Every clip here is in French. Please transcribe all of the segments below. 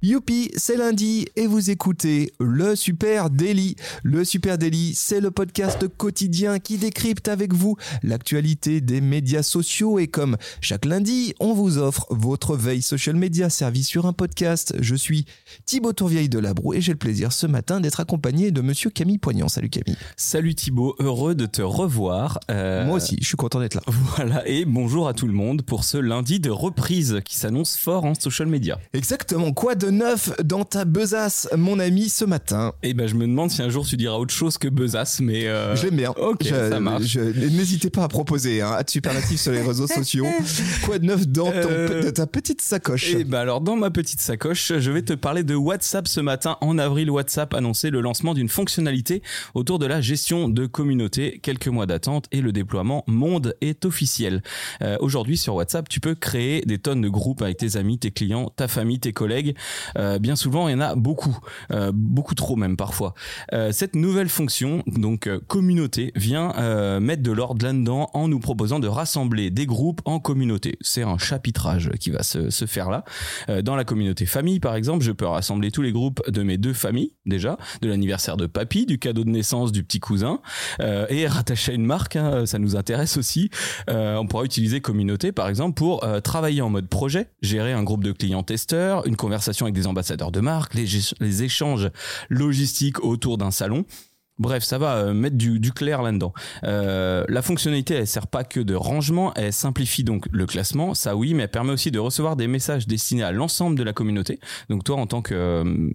Youpi, c'est lundi et vous écoutez le Super Daily. Le Super Daily, c'est le podcast quotidien qui décrypte avec vous l'actualité des médias sociaux et comme chaque lundi, on vous offre votre veille social media servie sur un podcast. Je suis Thibaut Tourvieille de Labro et j'ai le plaisir ce matin d'être accompagné de monsieur Camille Poignant. Salut Camille. Salut Thibaut, heureux de te revoir. Euh, Moi aussi, je suis content d'être là. Voilà, et bonjour à tout le monde pour ce lundi de reprise qui s'annonce fort en social media. Exactement, quoi de neuf dans ta besace, mon ami, ce matin Eh ben, je me demande si un jour tu diras autre chose que besace, mais. Euh... Je l'aime bien. Ok, Je- ça marche. N'hésitez pas à proposer, hein, à superlatif sur les réseaux sociaux. Quoi de neuf dans ton Euh, ta petite sacoche Eh ben alors dans ma petite sacoche, je vais te parler de WhatsApp ce matin. En avril, WhatsApp annonçait le lancement d'une fonctionnalité autour de la gestion de communautés. Quelques mois d'attente et le déploiement monde est officiel. Euh, Aujourd'hui sur WhatsApp, tu peux créer des tonnes de groupes avec tes amis, tes clients, ta famille, tes collègues. Euh, bien souvent, il y en a beaucoup, euh, beaucoup trop même parfois. Euh, cette nouvelle fonction, donc communauté, vient mettre de l'ordre là-dedans en nous proposant de rassembler des groupes en communauté. C'est un chapitrage qui va se, se faire là. Dans la communauté famille, par exemple, je peux rassembler tous les groupes de mes deux familles, déjà, de l'anniversaire de papy, du cadeau de naissance du petit cousin, et rattaché à une marque, hein, ça nous intéresse aussi. On pourra utiliser communauté, par exemple, pour travailler en mode projet, gérer un groupe de clients testeurs, une conversation avec des ambassadeurs de marque, les, les échanges logistiques autour d'un salon. Bref, ça va euh, mettre du, clair là-dedans. Euh, la fonctionnalité, elle sert pas que de rangement, elle simplifie donc le classement, ça oui, mais elle permet aussi de recevoir des messages destinés à l'ensemble de la communauté. Donc toi, en tant que euh,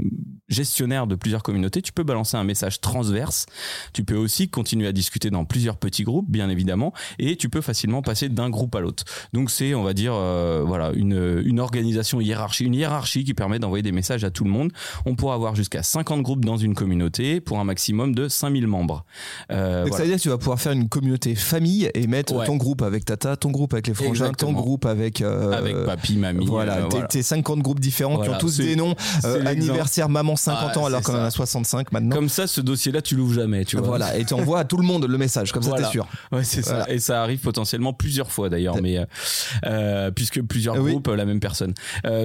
gestionnaire de plusieurs communautés, tu peux balancer un message transverse. Tu peux aussi continuer à discuter dans plusieurs petits groupes, bien évidemment, et tu peux facilement passer d'un groupe à l'autre. Donc c'est, on va dire, voilà, une, une organisation hiérarchie, une hiérarchie qui permet d'envoyer des messages à tout le monde. On pourra avoir jusqu'à 50 groupes dans une communauté pour un maximum de 5000 membres. Euh, Donc voilà. ça veut dire que tu vas pouvoir faire une communauté famille et mettre Ouais. ton groupe avec tata, ton groupe avec les frangins, ton groupe avec euh, Avec papy, mamie. Voilà, euh, tes, voilà. tes 50 groupes différents qui ont tous des noms. Euh, anniversaire maman 50 Ah, ans alors qu'on en a 65 maintenant. Comme ça, ce dossier-là, tu l'ouvres jamais, tu vois. Voilà, et tu envoies à tout le monde le message, comme ça t'es sûr. Ouais, c'est ça. Et ça arrive potentiellement plusieurs fois d'ailleurs, mais euh, puisque plusieurs oui. groupes, la même personne.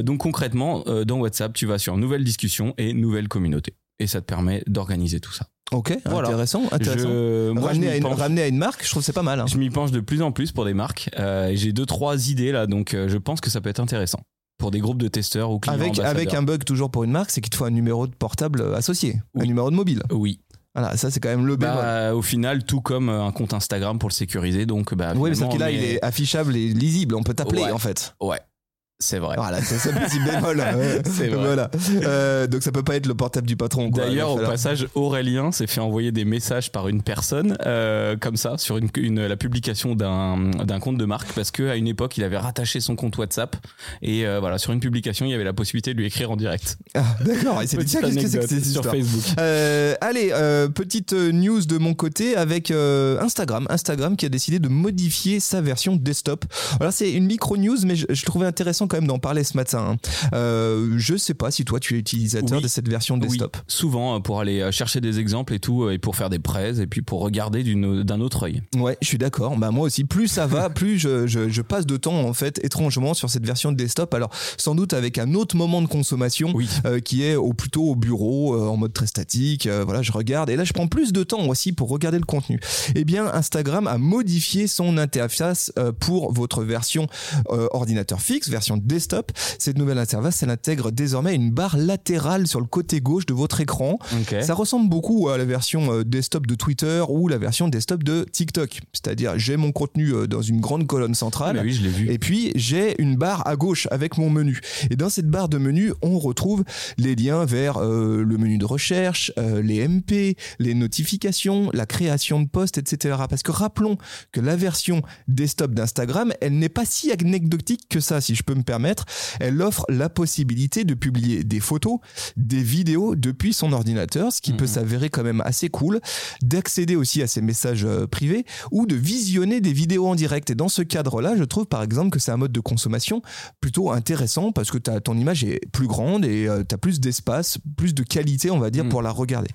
Donc concrètement, dans WhatsApp, tu vas sur nouvelle discussion et nouvelle communauté, et ça te permet d'organiser tout ça. Ok, Voilà. intéressant, intéressant. Je, moi, ramener, à une, penche. ramener à une marque, je trouve que c'est pas mal. hein. Je m'y penche de plus en plus pour des marques. Euh, J'ai deux trois idées là, donc euh, je pense que ça peut être intéressant pour des groupes de testeurs ou clients Avec, un bug toujours pour une marque, c'est qu'il te faut un numéro de portable associé, un numéro de mobile. Oui. Voilà, ça c'est quand même le. Bah, au final, tout comme euh, un compte Instagram pour le sécuriser, donc bah. oui, mais que là, il est affichable et lisible, on peut t'appeler Ouais. en fait. Ouais, c'est vrai. Voilà, c'est ça le petit bémol. Ouais. C'est vrai. Voilà. Euh, donc ça peut pas être le portable du patron. D'ailleurs, au falloir- passage, Aurélien s'est fait envoyer des messages par une personne, euh, comme ça, sur une, une- la publication d'un d'un compte de marque, parce que à une époque, il avait rattaché son compte WhatsApp et euh, voilà, sur une publication, il y avait la possibilité de lui écrire en direct. Ah, D'accord, et c'est qu'est-ce que c'est que sur histoire Facebook. Euh, allez, euh, petite news de mon côté avec euh, Instagram. Instagram qui a décidé de modifier sa version desktop. Alors c'est une micro news, mais je, je trouvais intéressant quand même d'en parler ce matin. hein. Euh, je sais pas si toi tu es utilisateur Oui. de cette version desktop. Oui, souvent euh, pour aller euh, chercher des exemples et tout, euh, et pour faire des prêts, et puis pour regarder d'un autre œil. Ouais, je suis d'accord. Bah moi aussi, plus ça va, plus je, je, je passe de temps en fait étrangement sur cette version de desktop. Alors sans doute avec un autre moment de consommation Oui. euh, qui est au plutôt au bureau euh, en mode très statique. euh, voilà, je regarde et là je prends plus de temps aussi pour regarder le contenu. Eh bien, Instagram a modifié son interface pour votre version ordinateur fixe, version desktop. Cette nouvelle interface, elle intègre désormais une barre latérale sur le côté gauche de votre écran. Ça ressemble beaucoup à la version euh, desktop de Twitter ou la version desktop de TikTok. C'est-à-dire, j'ai mon contenu euh, dans une grande colonne Ah, centrale. mais oui, je l'ai vu. Et puis j'ai une barre à gauche avec mon menu. Et dans cette barre de menu, on retrouve les liens vers euh, le menu de recherche, euh, les MP, les notifications, la création de posts, etc. Parce que rappelons que la version desktop d'Instagram, elle n'est pas si anecdotique que ça, si je peux me permettre, elle offre la possibilité de publier des photos, des vidéos depuis son ordinateur, ce qui peut Mhm. s'avérer quand même assez cool, d'accéder aussi à ses messages euh, privés ou de visionner des vidéos en direct. Et dans ce cadre-là, je trouve par exemple que c'est un mode de consommation plutôt intéressant parce que t'as- ton image est plus grande et tu as plus d'espace, plus de qualité, on va dire, Mhm. pour la regarder.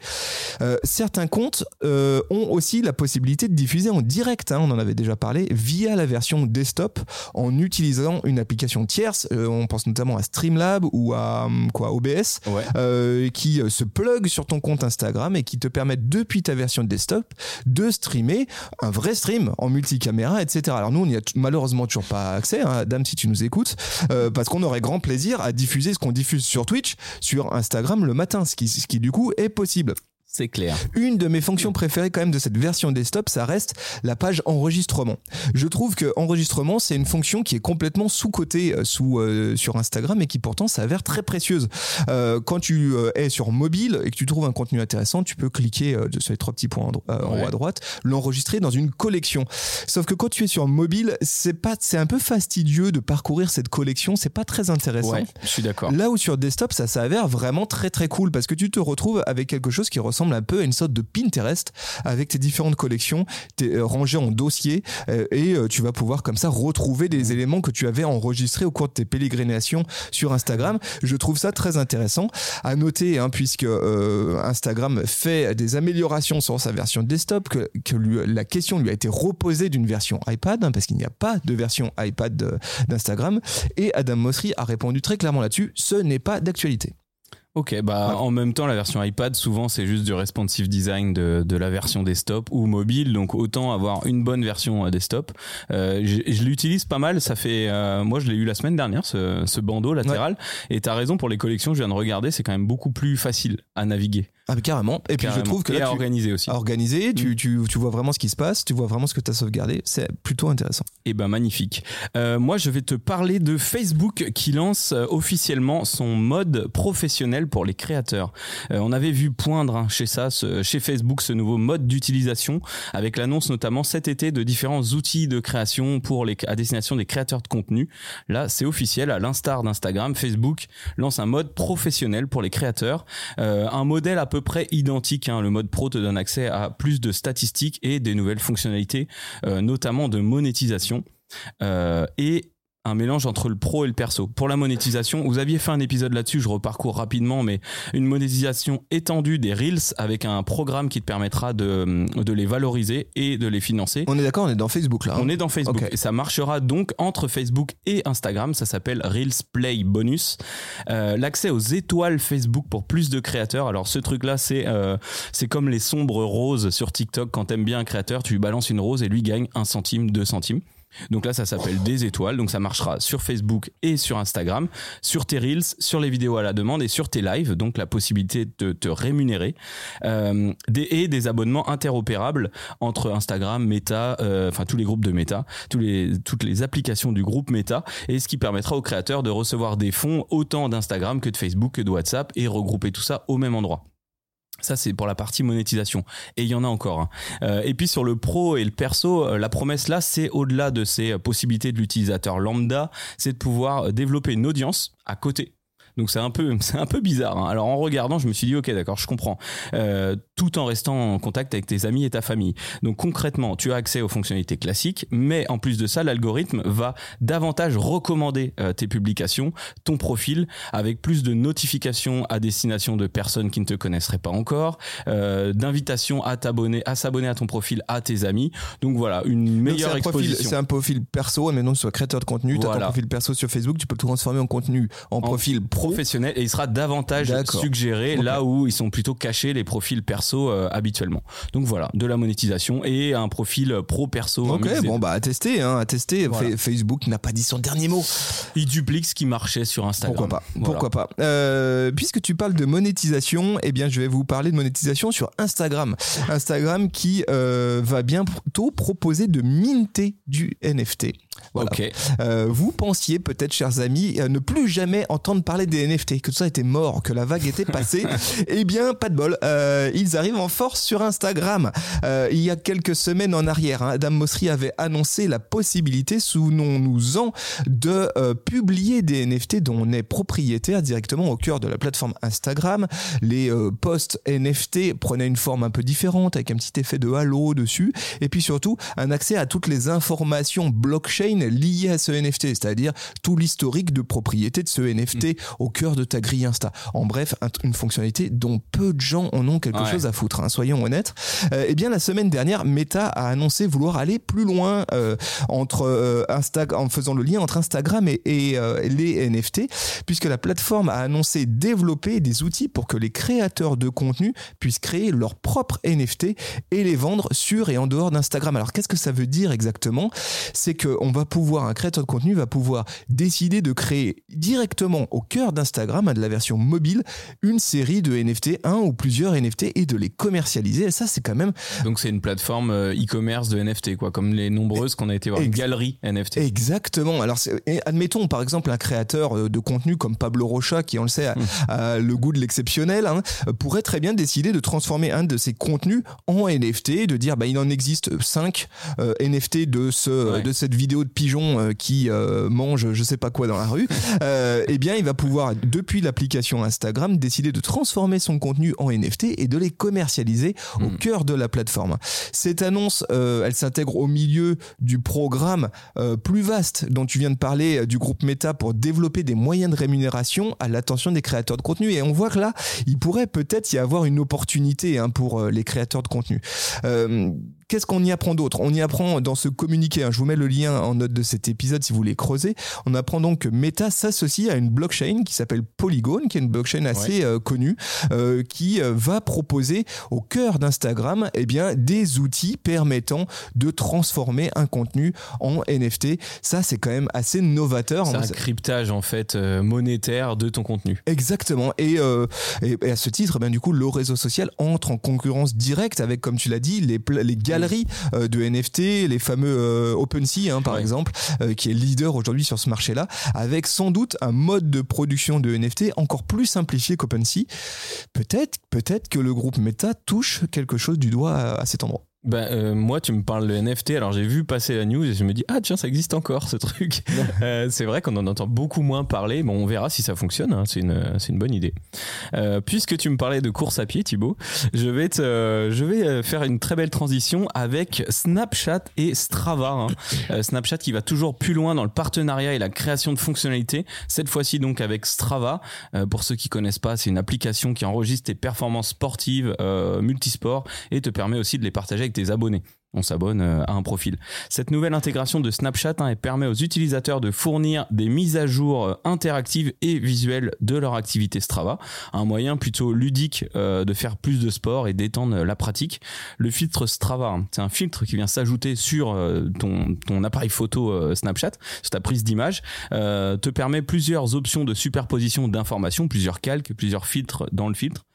Euh, certains comptes euh, ont aussi la possibilité de diffuser en direct, hein, on en avait déjà parlé, via la version desktop en utilisant une application tierce. Euh, on pense notamment à Streamlab ou à hum, quoi, OBS Ouais. euh, qui euh, se plug sur ton compte Instagram et qui te permettent depuis ta version desktop de streamer un vrai stream en multicaméra, etc. Alors nous, on n'y a malheureusement toujours pas accès, hein, Adam, si tu nous écoutes, euh, parce qu'on aurait grand plaisir à diffuser ce qu'on diffuse sur Twitch, sur Instagram le matin, ce qui, ce qui du coup est possible. C'est clair. Une de mes fonctions préférées quand même de cette version desktop, ça reste la page enregistrement. Je trouve que enregistrement, c'est une fonction qui est complètement sous-cotée euh, sous, euh, sur Instagram et qui pourtant s'avère très précieuse. Euh, quand tu euh, es sur mobile et que tu trouves un contenu intéressant, tu peux cliquer euh, sur les trois petits points en, en haut à droite, l'enregistrer dans une collection. Sauf que quand tu es sur mobile, c'est pas, c'est un peu fastidieux de parcourir cette collection, c'est pas très intéressant. Ouais, je suis d'accord. Là où sur desktop, ça s'avère vraiment très très cool parce que tu te retrouves avec quelque chose qui ressemble un peu à une sorte de Pinterest avec tes différentes collections euh, rangées en dossiers euh, et euh, tu vas pouvoir comme ça retrouver des éléments que tu avais enregistrés au cours de tes pérégrinations sur Instagram. Je trouve ça très intéressant à noter hein, puisque Instagram fait des améliorations sur sa version desktop que, que la question lui a été reposée d'une version iPad hein, parce qu'il n'y a pas de version iPad d'Instagram et Adam Mosseri a répondu très clairement là-dessus, ce n'est pas d'actualité. Ok, bah Ouais. en même temps, la version iPad, souvent, c'est juste du responsive design de, de la version desktop ou mobile, donc autant avoir une bonne version euh, desktop. Euh, je je l'utilise pas mal, ça fait, euh, moi je l'ai eu la semaine dernière, ce, ce bandeau latéral, et t'as raison pour les collections, je viens de regarder, c'est quand même beaucoup plus facile à naviguer. Ah, mais carrément. Et puis je trouve que et là, à tu, organiser aussi. à organiser, tu, tu, tu vois vraiment ce qui se passe, tu vois vraiment ce que tu as sauvegardé. C'est plutôt intéressant. Eh ben magnifique. Euh, moi, je vais te parler de Facebook qui lance euh, officiellement son mode professionnel pour les créateurs. Euh, on avait vu poindre hein, chez ça, ce- chez Facebook, ce nouveau mode d'utilisation avec l'annonce notamment cet été de différents outils de création pour les à destination des créateurs de contenu. Là, c'est officiel. À l'instar d'Instagram, Facebook lance un mode professionnel pour les créateurs. Euh, un modèle à peu près identique. hein. Le mode pro te donne accès à plus de statistiques et des nouvelles fonctionnalités, euh, notamment de monétisation. Euh, et un mélange entre le pro et le perso. Pour la monétisation, vous aviez fait un épisode là-dessus, je reparcours rapidement, mais une monétisation étendue des Reels avec un programme qui te permettra de, de les valoriser et de les financer. On est d'accord, on est dans Facebook là. hein On est dans Facebook Ok. et ça marchera donc entre Facebook et Instagram. Ça s'appelle Reels Play Bonus. Euh, L'accès aux étoiles Facebook pour plus de créateurs. Alors ce truc-là, c'est euh, c'est comme les sombres roses sur TikTok. Quand t'aimes bien un créateur, tu lui balances une rose et lui gagne un centime, deux centimes. Donc là, ça s'appelle des étoiles. Donc ça marchera sur Facebook et sur Instagram, sur tes reels, sur les vidéos à la demande et sur tes lives. Donc la possibilité de te rémunérer euh, et des abonnements interopérables entre Instagram, Meta, euh, enfin tous les groupes de Meta, toutes les applications du groupe Meta, et ce qui permettra aux créateurs de recevoir des fonds autant d'Instagram que de Facebook que de WhatsApp et regrouper tout ça au même endroit. Ça, c'est pour la partie monétisation. Et il y en a encore. hein. Euh, et puis sur le pro et le perso, euh, la promesse là, c'est au-delà de ces possibilités de l'utilisateur lambda, c'est de pouvoir développer une audience à côté. Donc c'est un peu, c'est un peu bizarre. hein. Alors en regardant, je me suis dit ok, d'accord, je comprends. Euh, tout en restant en contact avec tes amis et ta famille. Donc concrètement, tu as accès aux fonctionnalités classiques, mais en plus de ça, l'algorithme va davantage recommander euh, tes publications, ton profil, avec plus de notifications à destination de personnes qui ne te connaisseraient pas encore, euh, d'invitations à t'abonner, à s'abonner à ton profil, à tes amis. Donc voilà, une meilleure exposition. C'est un profil perso, mais non, tu sois créateur de contenu, tu as ton Voilà. profil perso sur Facebook, tu peux le transformer en contenu en, profil pro. Professionnel et il sera davantage suggéré là où ils sont plutôt cachés les profils perso euh, habituellement. Donc voilà, de la monétisation et un profil pro perso. Ok, bon bah à tester, hein, à tester. Voilà. Facebook n'a pas dit son dernier mot. il duplique ce qui marchait sur Instagram. Pourquoi pas Voilà. Pourquoi pas Euh, Puisque tu parles de monétisation, eh bien je vais vous parler de monétisation sur Instagram. Instagram qui euh, va bientôt proposer de minter du NFT. Voilà. Ok. Euh, vous pensiez peut-être, chers amis, euh, ne plus jamais entendre parler des NFT, que tout ça était mort, que la vague était passée. eh bien, pas de bol. Euh, ils arrivent en force sur Instagram. Il y a quelques semaines en arrière, hein, Adam Mosseri avait annoncé la possibilité, souvenons-nous-en, de publier des NFT dont on est propriétaire directement au cœur de la plateforme Instagram. Les posts NFT prenaient une forme un peu différente, avec un petit effet de halo dessus, et puis surtout un accès à toutes les informations blockchain liées à ce NFT, c'est-à-dire tout l'historique de propriété de ce NFT au cœur de ta grille Insta. En bref, un- une fonctionnalité dont peu de gens en ont quelque Ouais. chose à foutre, hein, soyons honnêtes. Euh, eh bien, la semaine dernière, Meta a annoncé vouloir aller plus loin euh, entre euh, Insta en faisant le lien entre Instagram et, et, euh, les NFT, puisque la plateforme a annoncé développer des outils pour que les créateurs de contenu puissent créer leurs propres NFT et les vendre sur et en dehors d'Instagram. Alors, qu'est-ce que ça veut dire exactement? C'est que on va pouvoir, un créateur de contenu va pouvoir décider de créer directement au cœur d'Instagram, hein, de la version mobile, une série de NFT, un ou plusieurs NFT, et de les commercialiser. Et ça, c'est quand même Donc c'est une plateforme euh, e-commerce de NFT, quoi, comme les nombreuses qu'on a été voir. Une galerie NFT. Exactement. Alors, admettons par exemple un créateur euh, de contenu comme Pablo Rocha, qui on le sait a, a le goût de l'exceptionnel, hein, euh, pourrait très bien décider de transformer un de ses contenus en NFT, de dire bah il en existe 5 NFT de ce Ouais. de cette vidéo de pigeon euh, qui euh, mange je sais pas quoi dans la rue. Euh, eh bien, il va pouvoir depuis l'application Instagram décider de transformer son contenu en NFT et de les commercialiser au Mm. cœur de la plateforme. Cette annonce, elle s'intègre au milieu du programme plus vaste dont tu viens de parler du groupe Meta pour développer des moyens de rémunération à l'attention des créateurs de contenu. Et on voit que là, il pourrait peut-être y avoir une opportunité hein, pour les créateurs de contenu. Euh, Qu'est-ce qu'on y apprend d'autre? On y apprend dans ce communiqué, hein, je vous mets le lien en note de cet épisode si vous voulez creuser, on apprend donc que Meta s'associe à une blockchain qui s'appelle Polygon, qui est une blockchain assez euh, connue, euh, qui euh, va proposer au cœur d'Instagram eh bien, des outils permettant de transformer un contenu en NFT. Ça, c'est quand même assez novateur. C'est Moi, un cryptage en fait euh, monétaire de ton contenu. Exactement. Et, euh, et, et à ce titre, ben, du coup, le réseau social entre en concurrence directe avec, comme tu l'as dit, les, les galeries euh, de NFT, les fameux euh, OpenSea, hein, par Ouais. exemple, euh, qui est leader aujourd'hui sur ce marché-là, avec sans doute un mode de production de NFT encore plus simplifié qu'OpenSea. Peut-être, peut-être que le groupe Meta touche quelque chose du doigt à, à cet endroit. Ben, euh, moi, tu me parles de NFT, alors j'ai vu passer la news et je me dis, ah tiens, ça existe encore ce truc. Euh, c'est vrai qu'on en entend beaucoup moins parler. Bon, on verra si ça fonctionne, hein. c'est une, c'est une bonne idée. Euh, puisque tu me parlais de course à pied, Thibaut, je vais, te, euh, je vais euh, faire une très belle transition avec Snapchat et Strava. hein. Euh, Snapchat qui va toujours plus loin dans le partenariat et la création de fonctionnalités. Cette fois-ci donc avec Strava. Euh, pour ceux qui connaissent pas, c'est une application qui enregistre tes performances sportives euh, multisports et te permet aussi de les partager avec tes abonnés. On s'abonne euh, à un profil. Cette nouvelle intégration de Snapchat hein, permet aux utilisateurs de fournir des mises à jour euh, interactives et visuelles de leur activité Strava, un moyen plutôt ludique euh, de faire plus de sport et d'étendre la pratique. Le filtre Strava, hein, c'est un filtre qui vient s'ajouter sur ton, appareil photo Snapchat, sur ta prise d'image, te permet plusieurs options de superposition d'informations, plusieurs calques, plusieurs filtres dans le filtre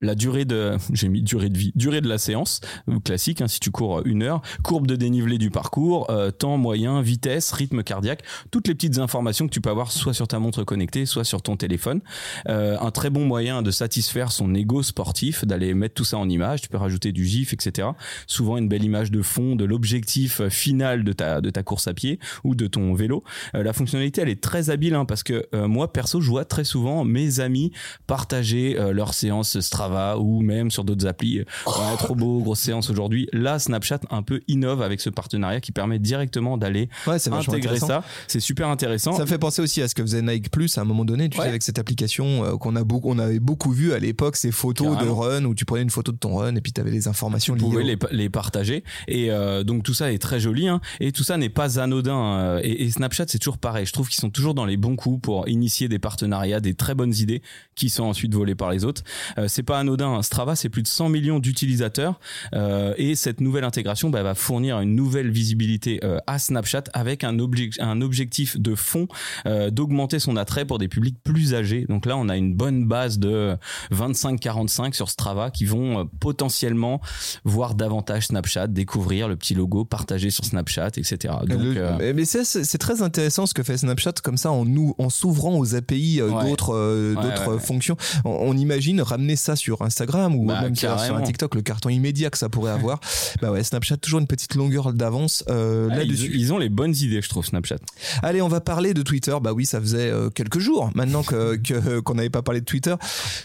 la durée de j'ai mis durée de vie durée de la séance euh, classique hein, si tu cours une heure courbe de dénivelé du parcours euh, temps moyen vitesse rythme cardiaque toutes les petites informations que tu peux avoir soit sur ta montre connectée soit sur ton téléphone. Euh, un très bon moyen de satisfaire son ego sportif d'aller mettre tout ça en image tu peux rajouter du gif etc souvent une belle image de fond de l'objectif final de ta de ta course à pied ou de ton vélo. Euh, la fonctionnalité elle est très habile hein, parce que euh, moi perso je vois très souvent mes amis partager euh, leurs séances Strava ou même sur d'autres applis. Ouais, trop beau, grosse séance aujourd'hui. Là, Snapchat un peu innove avec ce partenariat qui permet directement d'aller Ouais, intégrer ça. C'est super intéressant. Ça me fait penser aussi à ce que faisait Nike Plus à un moment donné, tu Ouais. sais, avec cette application euh, qu'on a beaucoup, on avait beaucoup vu à l'époque, ces photos de run où tu prenais une photo de ton run et puis tu avais les informations pouvez au- les, les partager et euh, donc tout ça est très joli hein. et tout ça n'est pas anodin euh, et, et Snapchat c'est toujours pareil je trouve qu'ils sont toujours dans les bons coups pour initier des partenariats des très bonnes idées qui sont ensuite volées par les autres euh, c'est pas anodin. Strava, c'est plus de 100 millions d'utilisateurs euh, et cette nouvelle intégration bah, va fournir une nouvelle visibilité euh, à Snapchat avec un, obje- un objectif de fond euh, d'augmenter son attrait pour des publics plus âgés. Donc là, on a une bonne base de 25-45 sur Strava qui vont potentiellement voir davantage Snapchat, découvrir le petit logo, partager sur Snapchat, etc. Donc, Le- mais- c'est très intéressant ce que fait Snapchat comme ça en nous en s'ouvrant aux API d'autres Ouais, d'autres ouais, ouais. fonctions. On, on imagine ramener ça sur Instagram ou Bah, même sur, sur un. TikTok le carton immédiat que ça pourrait avoir. bah ouais, Snapchat toujours une petite longueur d'avance euh, ah, là-dessus. ils, ils ont les bonnes idées, je trouve, Snapchat. Allez, on va parler de Twitter. Bah oui, ça faisait euh, quelques jours maintenant que que- qu'on n'avait pas parlé de Twitter.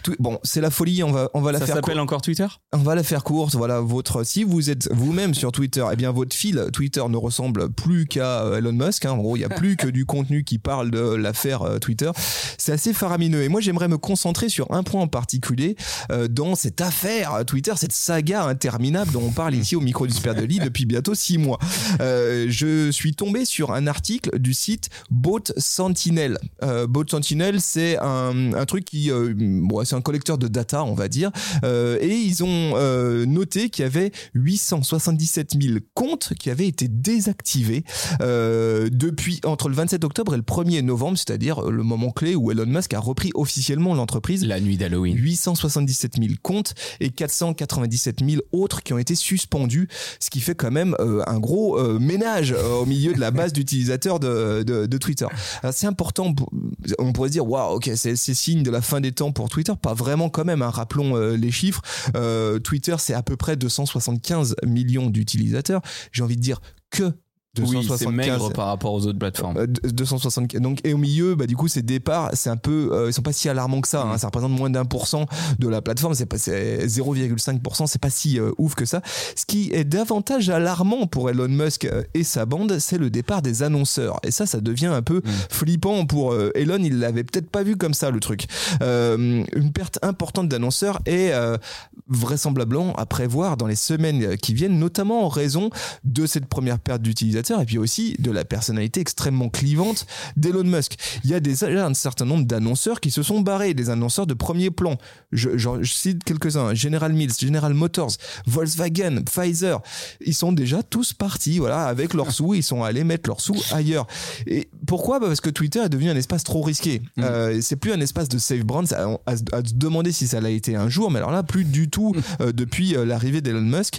Tout- bon, c'est la folie. On va on va la Ça faire. s'appelle encore Twitter? On va la faire courte. Voilà, votre si vous êtes vous-même sur Twitter, eh bien votre fil Twitter ne ressemble plus qu'à euh, Elon Musk. hein. En gros, il y a plus que du contenu qui parle de l'affaire Twitter. C'est assez faramineux. Et moi, j'aimerais me concentrer sur un point en particulier dans cette affaire euh, Twitter, cette saga interminable dont on parle ici au micro du Super Deli depuis bientôt six mois. Euh, je suis tombé sur un article du site Boat Sentinel. Euh, Boat Sentinel, c'est un, un truc qui, euh, bon, c'est un collecteur de data, on va dire, Euh, et ils ont euh, noté qu'il y avait 877 000 comptes qui avaient été désactivés euh, depuis entre le 27 octobre et le 1er novembre, c'est-à-dire le moment clé où Elon Musk a repris officiellement l'entreprise. La nuit d'Halloween. 877 000 comptes et 497 000 autres qui ont été suspendus, ce qui fait quand même euh, un gros euh, ménage euh, au milieu de la base d'utilisateurs de, Twitter. C'est important, on pourrait se dire, waouh, ok, c'est signe de la fin des temps pour Twitter, pas vraiment quand même, hein. rappelons les chiffres. Twitter, c'est à peu près 275 millions d'utilisateurs. J'ai envie de dire que Oui, c'est 275 maigre par rapport aux autres plateformes. euh, 260 donc et au milieu bah du coup ces départs c'est un peu euh, ils sont pas si alarmants que ça hein. Mm. ça représente moins d'un pour cent de la plateforme c'est pas c'est 0,5% c'est pas si euh, ouf que ça ce qui est davantage alarmant pour Elon Musk euh, et sa bande c'est le départ des annonceurs et ça ça devient un peu Mm. flippant pour euh, Elon il l'avait peut-être pas vu comme ça le truc Euh, une perte importante d'annonceurs est euh, vraisemblablement à prévoir dans les semaines qui viennent notamment en raison de cette première perte et puis aussi de la personnalité extrêmement clivante d'Elon Musk. Il y a déjà un certain nombre d'annonceurs qui se sont barrés, des annonceurs de premier plan. Je, cite quelques-uns General Mills, General Motors, Volkswagen, Pfizer. Ils sont déjà tous partis, voilà, avec leurs sous, ils sont allés mettre leurs sous ailleurs. Et pourquoi? Bah Parce que Twitter est devenu un espace trop risqué. Mm. Euh, c'est plus un espace de safe brand. À, à- à se demander si ça l'a été un jour, mais alors là, plus du tout euh, depuis euh, l'arrivée d'Elon Musk.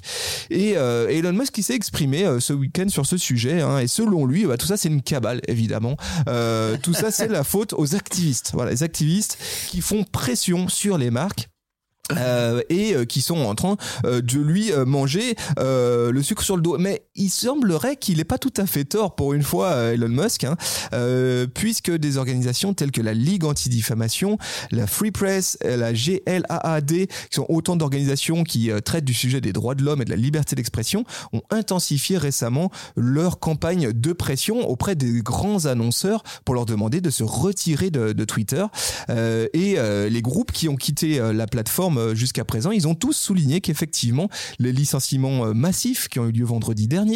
Et euh, Elon Musk qui s'est exprimé ce week-end sur ce sujet. Hein, et selon lui, bah, tout ça c'est une cabale, évidemment. Euh, tout ça c'est la faute aux activistes. Voilà, les activistes qui font pression sur les marques. euh, et euh, qui sont en train de lui manger le sucre sur le dos. Mais il semblerait qu'il n'ait pas tout à fait tort pour une fois, euh, Elon Musk, hein, euh, puisque des organisations telles que la Ligue anti-diffamation, la Free Press, euh, la GLAAD, qui sont autant d'organisations qui euh, traitent du sujet des droits de l'homme et de la liberté d'expression, ont intensifié récemment leur campagne de pression auprès des grands annonceurs pour leur demander de se retirer de, de Twitter. Euh, et les groupes qui ont quitté la plateforme jusqu'à présent, ils ont tous souligné qu'effectivement, les licenciements massifs qui ont eu lieu vendredi dernier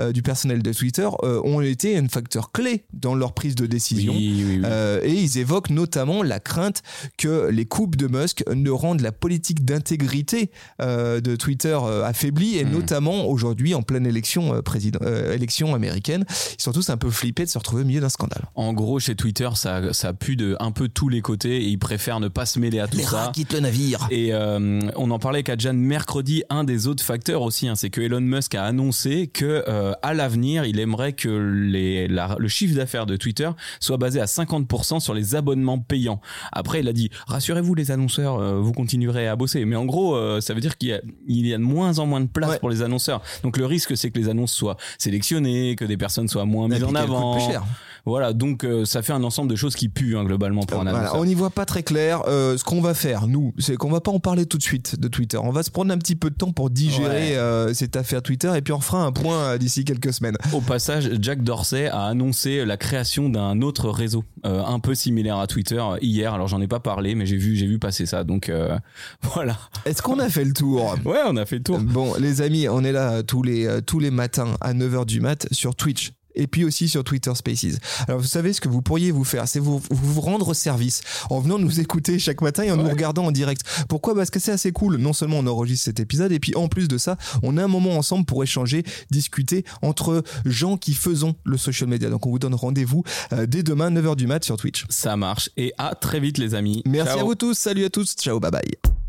euh, du personnel de Twitter euh, ont été un facteur clé dans leur prise de décision. Oui, oui, oui. Euh, et ils évoquent notamment la crainte que les coupes de Musk ne rendent la politique d'intégrité euh, de Twitter euh, affaiblie, et Mm. notamment aujourd'hui en pleine élection, euh, président, euh, élection américaine. Ils sont tous un peu flippés de se retrouver au milieu d'un scandale. En gros, chez Twitter, ça, ça pue de un peu tous les côtés et ils préfèrent ne pas se mêler à tout Les ça. rats quittent le navire. Et euh, on en parlait avec Adjan mercredi. Un des autres facteurs aussi, hein, c'est que Elon Musk a annoncé que euh, à l'avenir, il aimerait que les, la- le chiffre d'affaires de Twitter soit basé à 50% sur les abonnements payants. Après, il a dit rassurez-vous les annonceurs, euh, vous continuerez à bosser. Mais en gros, euh, ça veut dire qu'il y, a- il y a de moins en moins de place Ouais. pour les annonceurs. Donc le risque, c'est que les annonces soient sélectionnées, que des personnes soient moins mises en avant. plus cher. Voilà, donc euh, ça fait un ensemble de choses qui puent hein, globalement pour un Voilà, on n'y voit pas très clair. Euh, ce qu'on va faire, nous, c'est qu'on va pas en parler tout de suite de Twitter. On va se prendre un petit peu de temps pour digérer Ouais. euh, cette affaire Twitter et puis on fera un point d'ici quelques semaines. Au passage, Jack Dorsey a annoncé la création d'un autre réseau un peu similaire à Twitter hier. Alors j'en ai pas parlé, mais j'ai vu j'ai vu passer ça. Donc voilà. Est-ce qu'on a fait le tour? Ouais, on a fait le tour. Bon, les amis, on est là tous les, tous les matins à 9h du mat sur Twitch et puis aussi sur Twitter Spaces. Alors vous savez ce que vous pourriez vous faire, c'est vous, vous rendre service en venant nous écouter chaque matin et en nous regardant en direct. Pourquoi? Parce que c'est assez cool. Non seulement on enregistre cet épisode et puis en plus de ça, on a un moment ensemble pour échanger, discuter entre gens qui faisons le social media. Donc on vous donne rendez-vous euh, dès demain 9h du mat sur Twitch. Ça marche et à très vite les amis. Merci Ciao. à vous tous, salut à tous, ciao, bye bye.